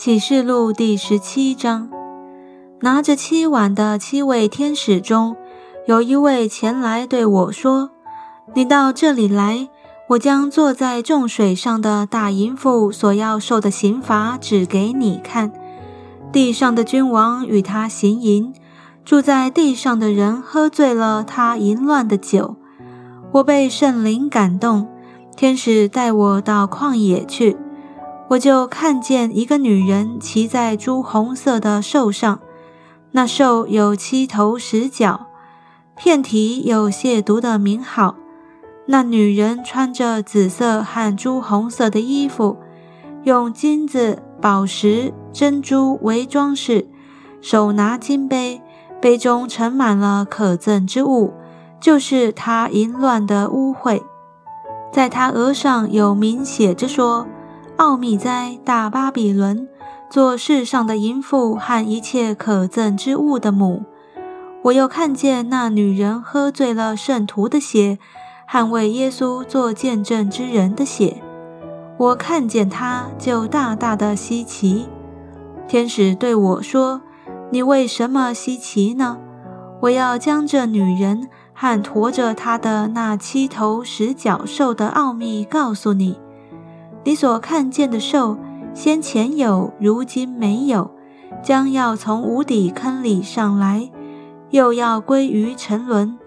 启示录第十七章，拿着七碗的七位天使中，有一位前来对我说：“你到这里来，我将坐在众水上的大淫妇所要受的刑罚指给你看。地上的君王与他行淫，住在地上的人喝醉了他淫乱的酒。我被圣灵感动，天使带我到旷野去。”我就看见一个女人骑在朱红色的兽上，那兽有七头十角，片体有亵渎的名号。那女人穿着紫色和朱红色的衣服，用金子、宝石、珍珠为装饰，手拿金杯，杯中盛满了可憎之物，就是她淫乱的污秽。在她额上有名写着说。奥秘哉大巴比伦，做世上的淫妇和一切可憎之物的母。我又看见那女人喝醉了圣徒的血，捍卫耶稣做见证之人的血。我看见她就大大的稀奇。天使对我说：“你为什么稀奇呢？我要将这女人和驮着她的那七头十角兽的奥秘告诉你。”你所看见的兽，先前有，如今没有，将要从无底坑里上来，又要归于沉沦。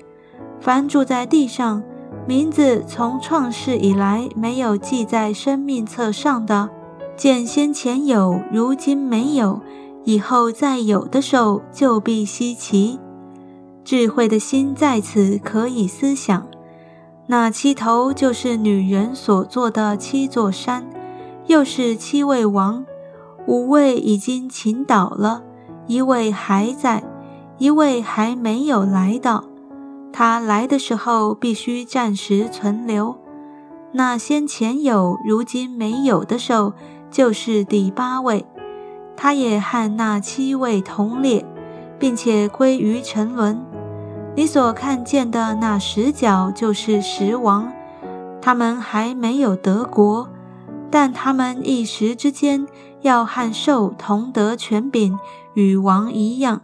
凡住在地上，名字从创世以来没有记在生命册上的，见先前有，如今没有，以后再有的兽，就必稀奇。智慧的心在此可以思想。那七头就是女人所做的七座山，又是七位王，五位已经倾倒了，一位还在，一位还没有来到。他来的时候必须暂时存留。那先前有，如今没有的兽，就是第八位，他也和那七位同列，并且归于沉沦。你所看见的那十角就是十王，他们还没有得国，但他们一时之间要和兽同得权柄，与王一样。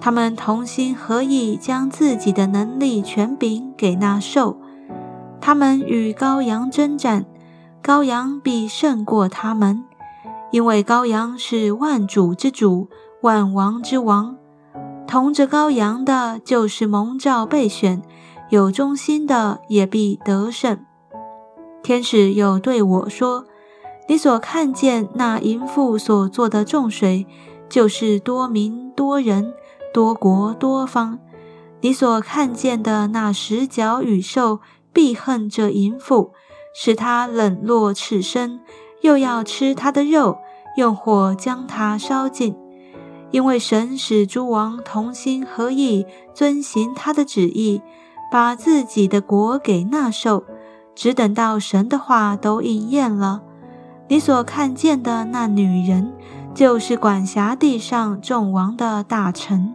他们同心合意，将自己的能力权柄给那兽。他们与羔羊征战，羔羊必胜过他们，因为羔羊是万主之主，万王之王。同着羔羊的，就是蒙召备选，有忠心的也必得胜。天使又对我说：“你所看见那淫妇所做的众水，就是多民多人多国多方。你所看见的那十角羽兽，必恨这淫妇，使他冷落赤身，又要吃他的肉，用火将他烧尽。”因为神使诸王同心合意，遵行他的旨意，把自己的国给纳寿，只等到神的话都应验了。你所看见的那女人，就是管辖地上众王的大臣。